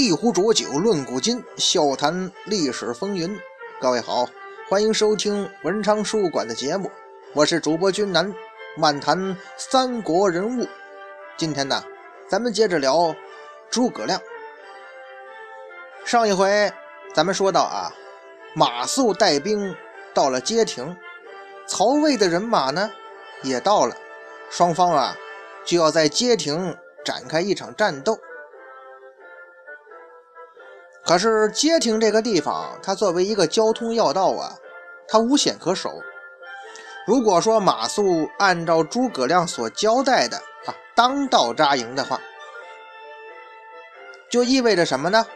一壶浊酒论古今，笑谈历史风云。各位好，欢迎收听文昌书馆的节目，我是主播君南，漫谈三国人物。今天呢，咱们接着聊诸葛亮。上一回咱们说到啊，马谡带兵到了街亭，曹魏的人马呢也到了，双方啊就要在街亭展开一场战斗。可是街亭这个地方，它作为一个交通要道啊，它无险可守。如果说马谡按照诸葛亮所交代的啊，当道扎营的话，就意味着什么呢？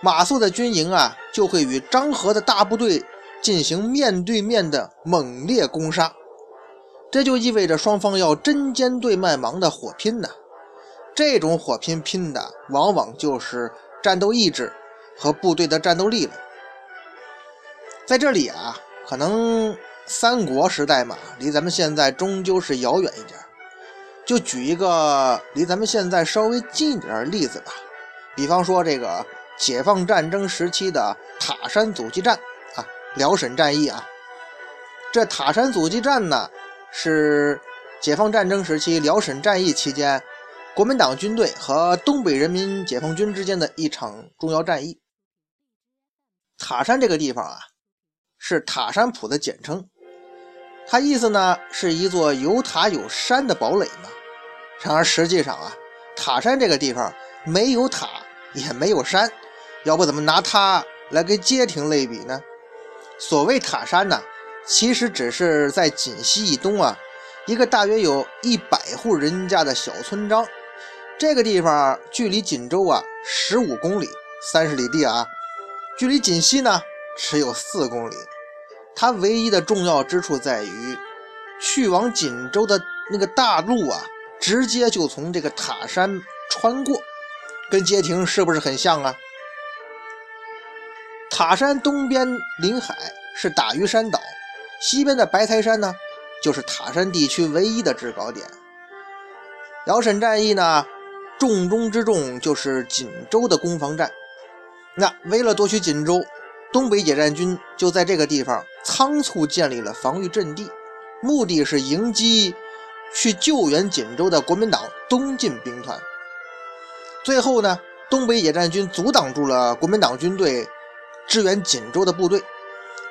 马谡的军营啊，就会与张合的大部队进行面对面的猛烈攻杀，这就意味着双方要针尖对麦芒的火拼呢。这种火拼拼的，往往就是战斗意志。和部队的战斗力了，在这里啊，可能三国时代嘛，离咱们现在终究是遥远一点。就举一个离咱们现在稍微近一点的例子吧，比方说这个解放战争时期的塔山阻击战啊，辽沈战役啊。这塔山阻击战呢，是解放战争时期辽沈战役期间，国民党军队和东北人民解放军之间的一场重要战役。塔山这个地方啊，是塔山堡的简称，它意思呢是一座有塔有山的堡垒嘛。然而实际上啊，塔山这个地方没有塔也没有山，要不怎么拿它来跟街亭类比呢？所谓塔山呢，其实只是在锦西以东啊，一个大约有一百户人家的小村庄。这个地方距离锦州啊十五公里，三十里地啊。距离锦西呢只有四公里，它唯一的重要之处在于，去往锦州的那个大路啊，直接就从这个塔山穿过，跟街亭是不是很像啊？塔山东边临海是打鱼山岛，西边的白台山呢，就是塔山地区唯一的制高点。辽沈战役呢，重中之重就是锦州的攻防战。那为了夺取锦州，东北野战军就在这个地方仓促建立了防御阵地，目的是迎击去救援锦州的国民党东进兵团。最后呢，东北野战军阻挡住了国民党军队支援锦州的部队，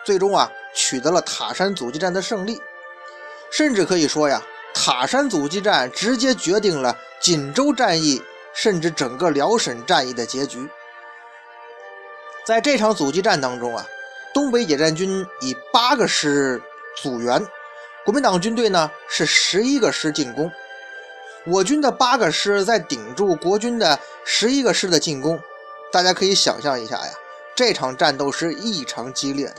最终啊取得了塔山阻击战的胜利。甚至可以说呀，塔山阻击战直接决定了锦州战役，甚至整个辽沈战役的结局。在这场阻击战当中啊，东北野战军以八个师阻援，国民党军队呢是十一个师进攻。我军的八个师在顶住国军的十一个师的进攻，大家可以想象一下呀，这场战斗是异常激烈的，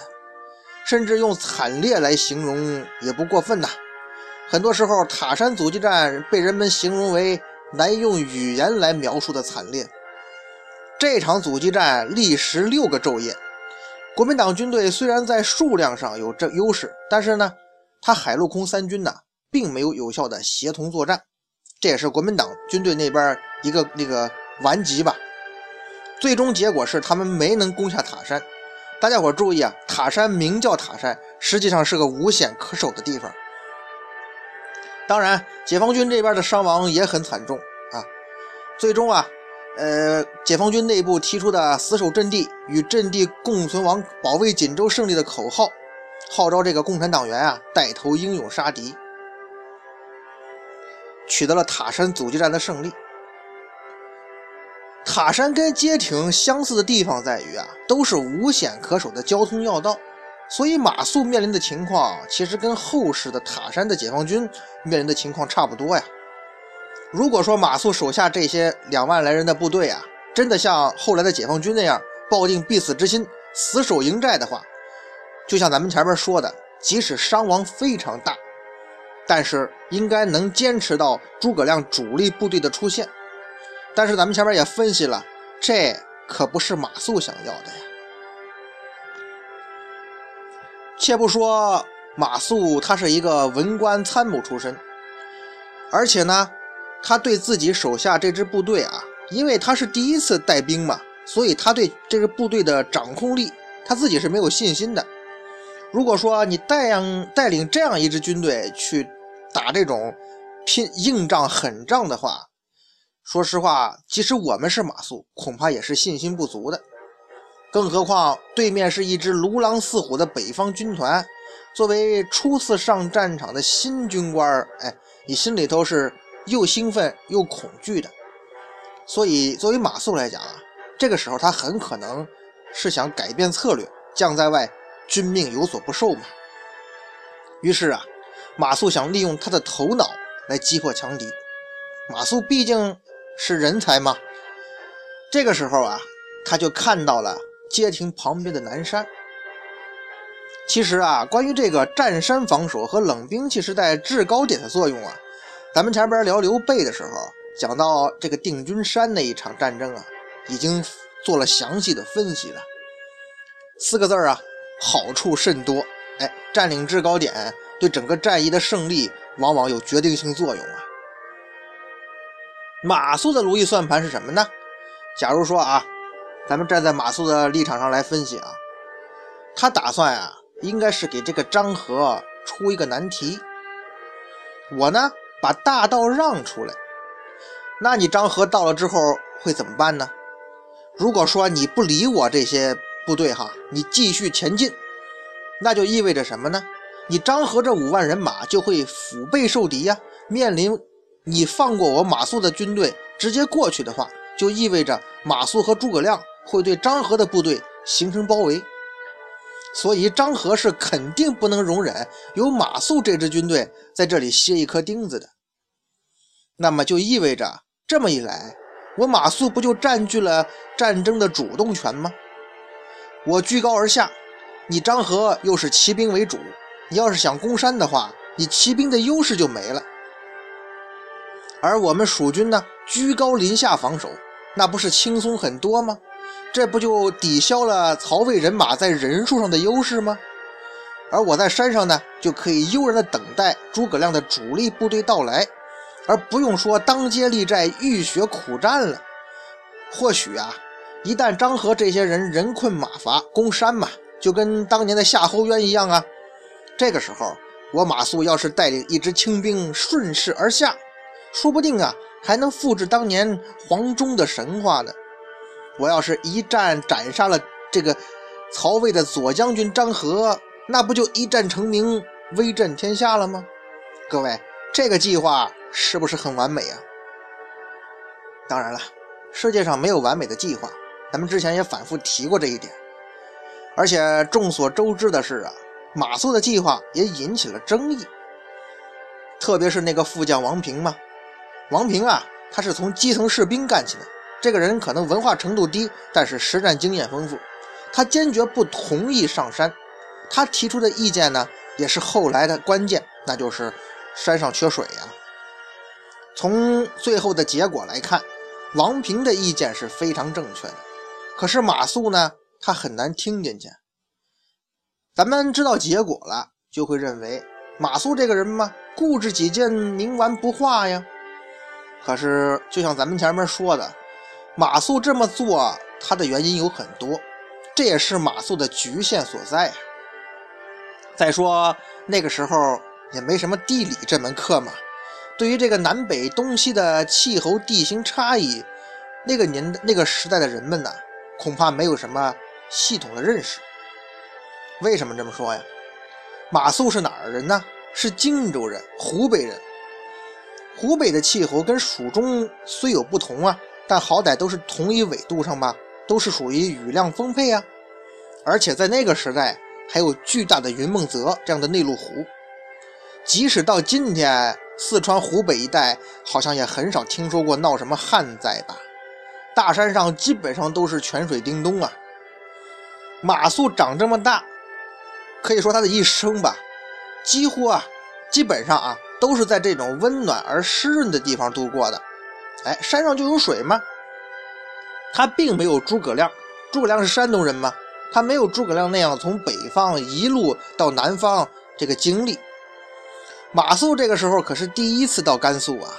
甚至用惨烈来形容也不过分呐。很多时候，塔山阻击战被人们形容为难用语言来描述的惨烈。这场阻击战历时六个昼夜，国民党军队虽然在数量上有这优势，但是呢，他海陆空三军呢，并没有有效的协同作战，这也是国民党军队那边一个那个顽疾吧。最终结果是他们没能攻下塔山。大家伙注意啊，塔山名叫塔山，实际上是个无险可守的地方。当然，解放军这边的伤亡也很惨重啊，最终啊。呃，解放军内部提出的“死守阵地，与阵地共存亡，保卫锦州胜利”的口号，号召这个共产党员啊带头英勇杀敌，取得了塔山阻击战的胜利。塔山跟街亭相似的地方在于啊，都是无险可守的交通要道，所以马谡面临的情况其实跟后世的塔山的解放军面临的情况差不多呀。如果说马谡手下这些两万来人的部队啊，真的像后来的解放军那样抱定必死之心，死守营寨的话，就像咱们前面说的，即使伤亡非常大，但是应该能坚持到诸葛亮主力部队的出现。但是咱们前面也分析了，这可不是马谡想要的呀。且不说马谡他是一个文官参谋出身，而且呢。他对自己手下这支部队啊，因为他是第一次带兵嘛，所以他对这个部队的掌控力，他自己是没有信心的。如果说你带样带领这样一支军队去打这种拼硬仗狠仗的话，说实话，即使我们是马谡，恐怕也是信心不足的。更何况对面是一支如狼似虎的北方军团，作为初次上战场的新军官哎，你心里头是又兴奋又恐惧的。所以，作为马谡来讲啊。这个时候，他很可能是想改变策略，将在外，君命有所不受嘛。于是啊，马谡想利用他的头脑来击破强敌。马谡毕竟是人才嘛。这个时候啊，他就看到了街亭旁边的南山。其实啊，关于这个占山防守和冷兵器时代制高点的作用啊，咱们前边聊刘备的时候讲到这个定军山那一场战争啊。已经做了详细的分析了，四个字啊，好处甚多。哎，占领制高点对整个战役的胜利往往有决定性作用啊。马谡的如意算盘是什么呢？假如说啊，咱们站在马谡的立场上来分析啊，他打算啊，应该是给这个张合出一个难题。我呢，把大道让出来，那你张合到了之后会怎么办呢？如果说你不理我这些部队哈，你继续前进，那就意味着什么呢？你张合这五万人马就会腹背受敌呀。面临你放过我马谡的军队直接过去的话，就意味着马谡和诸葛亮会对张合的部队形成包围。所以张合是肯定不能容忍有马谡这支军队在这里歇一颗钉子的。那么就意味着这么一来。我马谡不就占据了战争的主动权吗？我居高而下，你张合又是骑兵为主，你要是想攻山的话，你骑兵的优势就没了。而我们蜀军呢，居高临下防守，那不是轻松很多吗？这不就抵消了曹魏人马在人数上的优势吗？而我在山上呢，就可以悠然的等待诸葛亮的主力部队到来。而不用说当街立寨、浴血苦战了。或许啊，一旦张合这些人人困马乏，攻山嘛，就跟当年的夏侯渊一样啊。这个时候，我马谡要是带领一支轻兵顺势而下，说不定啊，还能复制当年黄忠的神话呢。我要是一战斩杀了这个曹魏的左将军张合，那不就一战成名、威震天下了吗？各位，这个计划。是不是很完美啊？当然了，世界上没有完美的计划，咱们之前也反复提过这一点。而且众所周知的是啊，马谡的计划也引起了争议，特别是那个副将王平嘛。王平啊，他是从基层士兵干起的，这个人可能文化程度低，但是实战经验丰富。他坚决不同意上山，他提出的意见呢，也是后来的关键，那就是山上缺水呀。从最后的结果来看，王平的意见是非常正确的。可是马谡呢，他很难听进去。咱们知道结果了，就会认为马谡这个人嘛，固执己见，冥顽不化呀。可是，就像咱们前面说的，马谡这么做，他的原因有很多，这也是马谡的局限所在啊。再说那个时候也没什么地理这门课嘛。对于这个南北东西的气候地形差异，那个年那个时代的人们呢，恐怕没有什么系统的认识。为什么这么说呀？马谡是哪儿人呢？是荆州人，湖北人。湖北的气候跟蜀中虽有不同啊，但好歹都是同一纬度上吧，都是属于雨量丰沛啊。而且在那个时代，还有巨大的云梦泽这样的内陆湖。即使到今天。四川、湖北一带好像也很少听说过闹什么旱灾吧？大山上基本上都是泉水叮咚啊。马谡长这么大，可以说他的一生吧，几乎啊，基本上啊，都是在这种温暖而湿润的地方度过的。哎，山上就有水吗？他并没有诸葛亮，诸葛亮是山东人吗？他没有诸葛亮那样从北方一路到南方这个经历。马谡这个时候可是第一次到甘肃啊，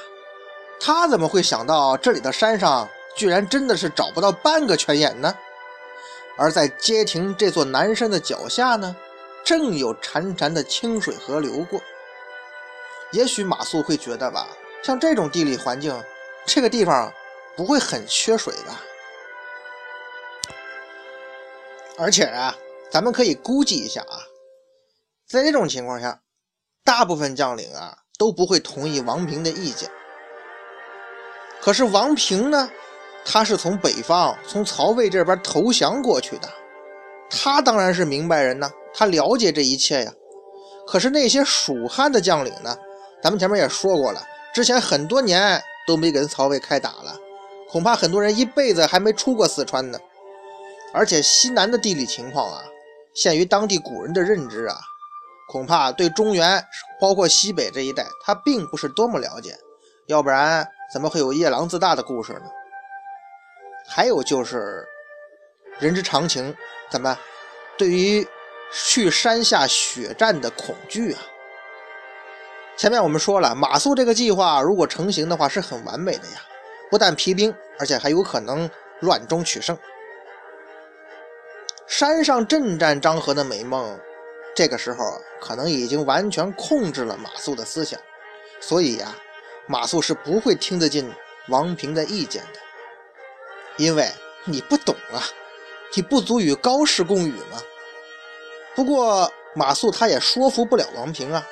他怎么会想到这里的山上居然真的是找不到半个泉眼呢？而在街亭这座南山的脚下呢，正有潺潺的清水河流过。也许马谡会觉得吧，像这种地理环境，这个地方不会很缺水吧？而且啊，咱们可以估计一下啊，在这种情况下，大部分将领啊都不会同意王平的意见。可是王平呢，他是从北方从曹魏这边投降过去的，他当然是明白人呢，他了解这一切呀。可是那些蜀汉的将领呢？咱们前面也说过了，之前很多年都没跟曹魏开打了，恐怕很多人一辈子还没出过四川呢。而且西南的地理情况啊，限于当地古人的认知啊，恐怕对中原包括西北这一带，他并不是多么了解。要不然怎么会有夜郎自大的故事呢？还有就是人之常情，怎么对于去山下血战的恐惧啊？前面我们说了，马谡这个计划如果成型的话，是很完美的呀。不但疲兵，而且还有可能乱中取胜。山上阵战张合的美梦，这个时候可能已经完全控制了马谡的思想，所以呀，马谡是不会听得进王平的意见的，因为你不懂啊，你不足与高士共语嘛。不过马谡他也说服不了王平啊。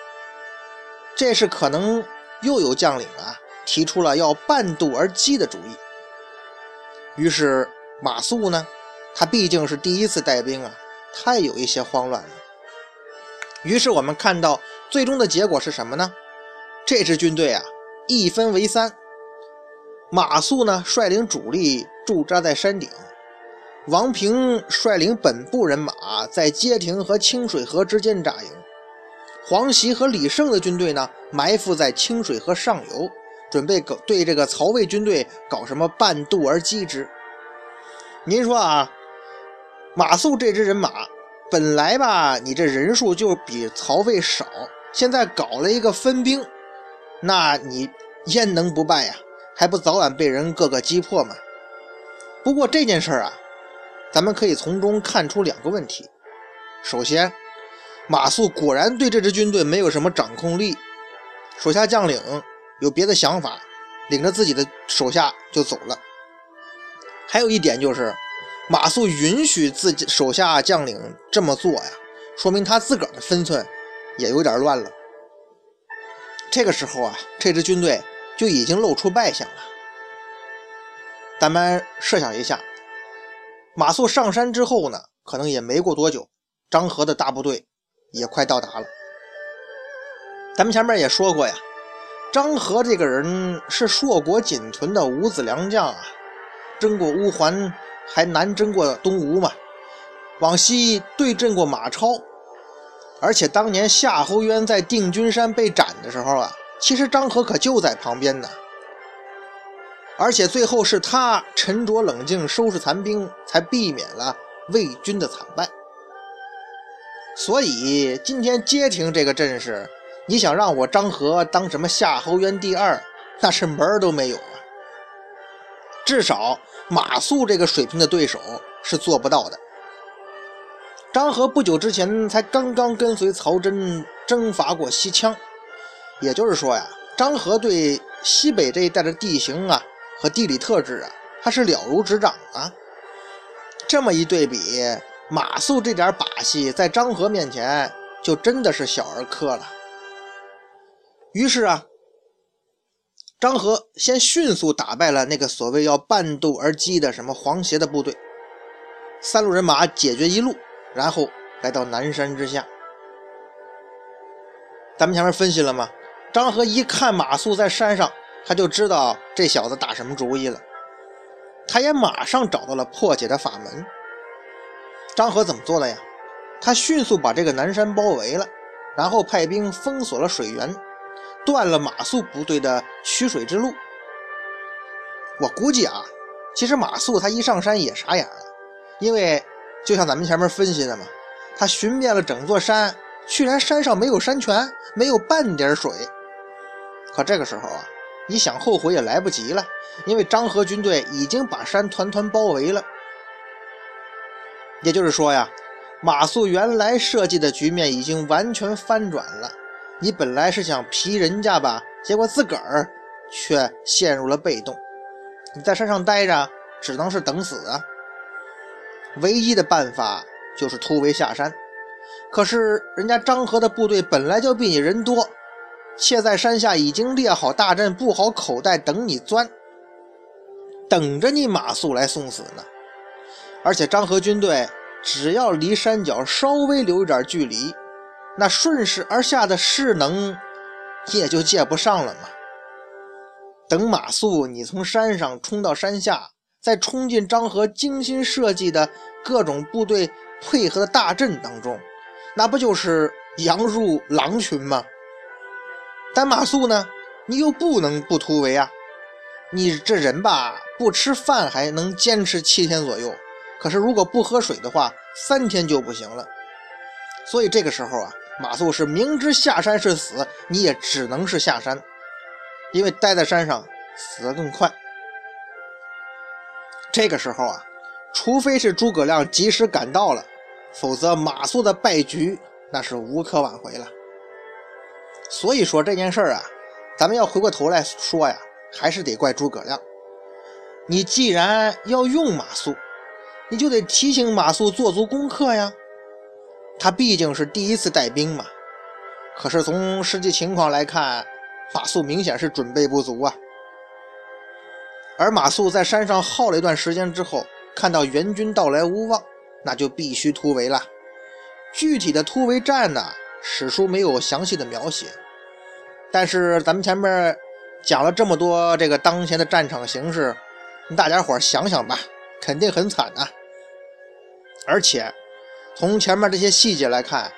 这是可能又有将领啊提出了要半渡而击的主意。于是马谡呢，他毕竟是第一次带兵啊，他也有一些慌乱了。于是我们看到最终的结果是什么呢？这支军队啊一分为三，马谡呢率领主力驻扎在山顶，王平率领本部人马在街亭和清水河之间扎营。黄习和李胜的军队呢，埋伏在清水河上游，准备搞对这个曹魏军队搞什么半渡而击之。您说啊，马谡这支人马本来吧，你这人数就比曹魏少，现在搞了一个分兵，那你焉能不败呀？还不早晚被人各个击破吗？不过这件事儿啊，咱们可以从中看出两个问题。首先，马谡果然对这支军队没有什么掌控力，手下将领有别的想法，领着自己的手下就走了。还有一点就是，马谡允许自己手下将领这么做呀，说明他自个儿的分寸也有点乱了。这个时候啊，这支军队就已经露出败相了。咱们设想一下，马谡上山之后呢，可能也没过多久，张合的大部队。也快到达了。咱们前面也说过呀，张合这个人是硕果仅存的五子良将啊，征过乌桓，还南征过东吴嘛，往西对阵过马超，而且当年夏侯渊在定军山被斩的时候啊，其实张合可就在旁边呢。而且最后是他沉着冷静，收拾残兵，才避免了魏军的惨败。所以今天街亭这个阵势，你想让我张合当什么夏侯渊第二，那是门儿都没有啊！至少马谡这个水平的对手是做不到的。张合不久之前才刚刚跟随曹真征伐过西羌，也就是说呀，张合对西北这一带的地形啊和地理特质啊，他是了如指掌啊。这么一对比。马谡这点把戏，在张合面前就真的是小儿科了。于是啊，张合先迅速打败了那个所谓要半渡而击的什么黄协的部队，三路人马解决一路，然后来到南山之下。咱们前面分析了吗？张合一看马谡在山上，他就知道这小子打什么主意了，他也马上找到了破解的法门。张合怎么做的呀？他迅速把这个南山包围了，然后派兵封锁了水源，断了马谡部队的取水之路。我估计啊，其实马谡他一上山也傻眼了，因为就像咱们前面分析的嘛，他寻遍了整座山，居然山上没有山泉，没有半点水。可这个时候啊，你想后悔也来不及了，因为张合军队已经把山团团包围了。也就是说呀，马谡原来设计的局面已经完全翻转了。你本来是想皮人家吧，结果自个儿却陷入了被动。你在山上待着，只能是等死啊。唯一的办法就是突围下山。可是人家张合的部队本来就比你人多，且在山下已经列好大阵，布好口袋，等你钻，等着你马谡来送死呢。而且张合军队只要离山脚稍微留一点距离，那顺势而下的势能也就借不上了嘛。等马谡你从山上冲到山下，再冲进张合精心设计的各种部队配合的大阵当中，那不就是羊入狼群吗？但马谡呢，你又不能不突围啊！你这人吧，不吃饭还能坚持七天左右。可是，如果不喝水的话，三天就不行了。所以这个时候啊，马谡是明知下山是死，你也只能是下山，因为待在山上死得更快。这个时候啊，除非是诸葛亮及时赶到了，否则马谡的败局那是无可挽回了。所以说这件事儿啊，咱们要回过头来说呀，还是得怪诸葛亮。你既然要用马谡，你就得提醒马谡做足功课呀，他毕竟是第一次带兵嘛。可是从实际情况来看，马谡明显是准备不足啊。而马谡在山上耗了一段时间之后，看到援军到来无望，那就必须突围了。具体的突围战呢，史书没有详细的描写，但是咱们前面讲了这么多这个当前的战场形势，大家伙想想吧，肯定很惨啊。而且，从前面这些细节来看，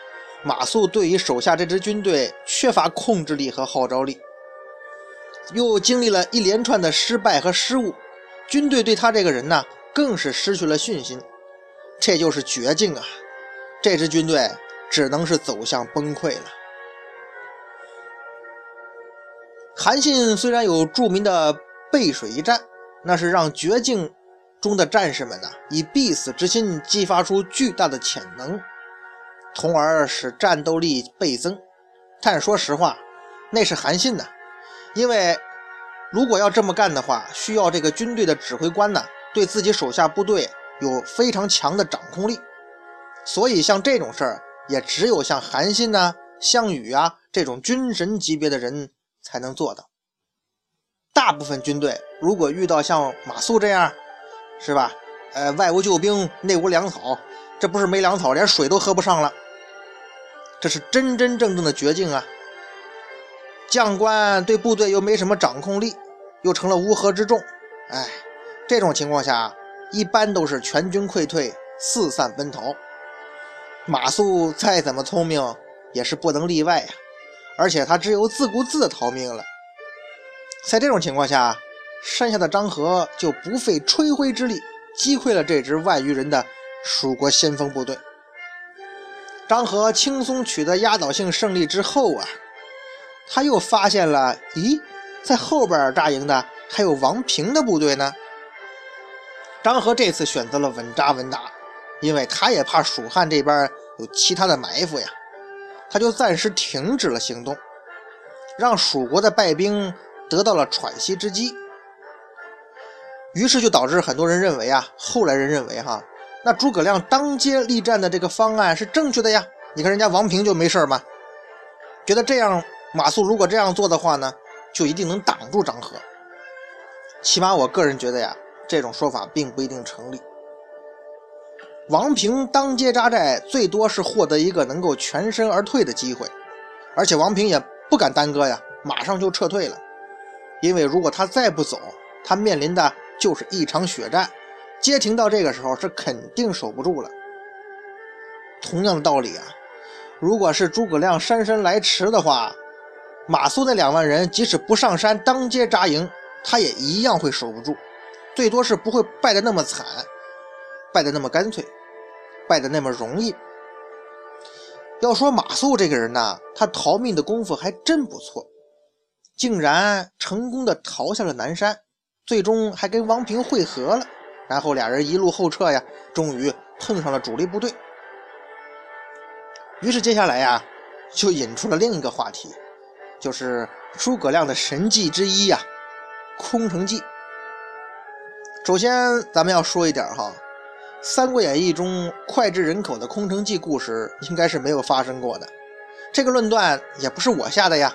马谡对于手下这支军队缺乏控制力和号召力，又经历了一连串的失败和失误，军队对他这个人呢，更是失去了信心，这就是绝境啊！这支军队只能是走向崩溃了。韩信虽然有著名的背水一战，那是让绝境。中的战士们呢，以必死之心激发出巨大的潜能，从而使战斗力倍增。但说实话，那是韩信呢，因为如果要这么干的话，需要这个军队的指挥官呢，对自己手下部队有非常强的掌控力。所以像这种事儿，也只有像韩信呐、项羽啊这种军神级别的人才能做到。大部分军队如果遇到像马谡这样，是吧？呃，外无救兵，内无粮草，这不是没粮草，连水都喝不上了。这是真真正正的绝境啊！将官对部队又没什么掌控力，又成了乌合之众。哎，这种情况下，一般都是全军溃退，四散奔逃。马谡再怎么聪明，也是不能例外呀。而且他只有自顾自的逃命了。在这种情况下，山下的张合就不费吹灰之力击溃了这支万余人的蜀国先锋部队。张合轻松取得压倒性胜利之后啊，他又发现了，咦，在后边扎营的还有王平的部队呢。张合这次选择了稳扎稳打，因为他也怕蜀汉这边有其他的埋伏呀，他就暂时停止了行动，让蜀国的败兵得到了喘息之机。于是就导致很多人认为啊，后来人认为哈，那诸葛亮当街力战的这个方案是正确的呀。你看人家王平就没事吗？觉得这样马谡如果这样做的话呢，就一定能挡住张合。起码我个人觉得呀，这种说法并不一定成立。王平当街扎寨，最多是获得一个能够全身而退的机会，而且王平也不敢耽搁呀，马上就撤退了。因为如果他再不走，他面临的。就是一场血战，街亭到这个时候是肯定守不住了。同样的道理啊，如果是诸葛亮姗姗来迟的话，马谡那两万人即使不上山当街扎营，他也一样会守不住，最多是不会败得那么惨，败得那么干脆，败得那么容易。要说马谡这个人呢，他逃命的功夫还真不错，竟然成功的逃下了南山。最终还跟王平会合了。然后俩人一路后撤呀，终于碰上了主力部队。于是接下来呀，就引出了另一个话题，就是诸葛亮的神计之一呀——空城计。首先，咱们要说一点哈，《三国演义》中脍炙人口的空城计故事应该是没有发生过的。这个论断也不是我下的呀，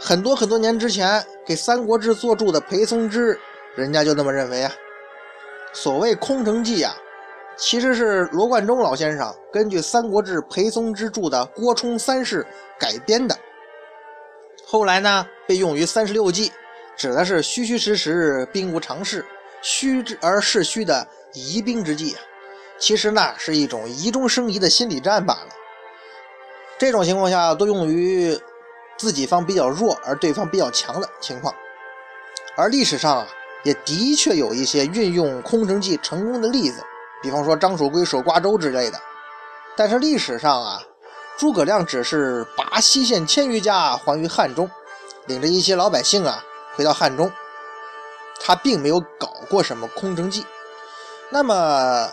很多很多年之前给《三国志》作注的裴松之，人家就那么认为啊。所谓空城计啊，其实是罗贯中老先生根据《三国志》裴松之著的《郭冲三世》改编的，后来呢被用于三十六计，指的是虚虚实实、兵无常势、虚之而势虚的疑兵之计啊。其实呢是一种疑中生疑的心理战罢了。这种情况下都用于自己方比较弱而对方比较强的情况，而历史上啊。也的确有一些运用空城计成功的例子，比方说张守珪守瓜州之类的。但是历史上啊，诸葛亮只是拔西县千余家还于汉中，领着一些老百姓啊回到汉中，他并没有搞过什么空城计。那么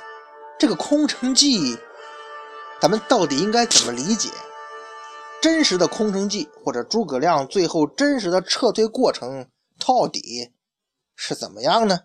这个空城计，咱们到底应该怎么理解？真实的空城计或者诸葛亮最后真实的撤退过程到底？是怎么样呢？